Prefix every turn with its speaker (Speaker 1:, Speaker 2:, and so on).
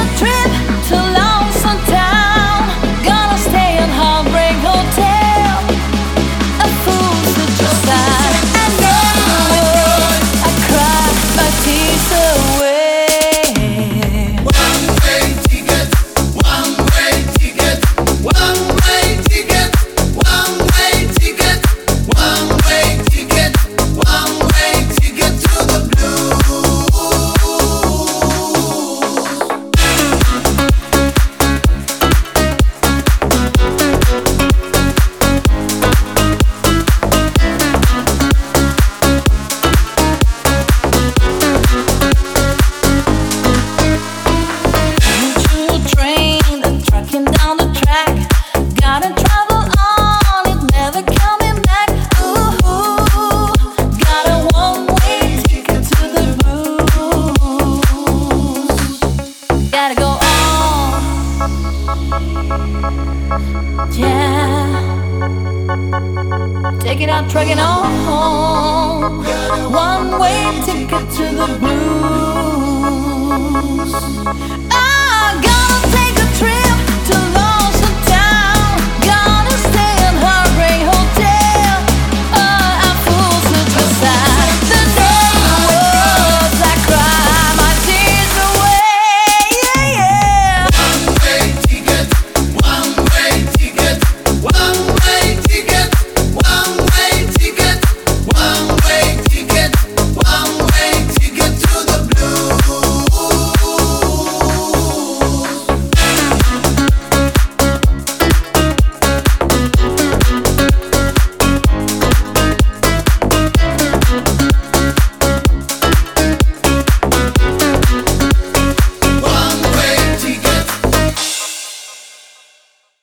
Speaker 1: a trip. Yeah. Take it out, truck it on. One way ticket to the blues.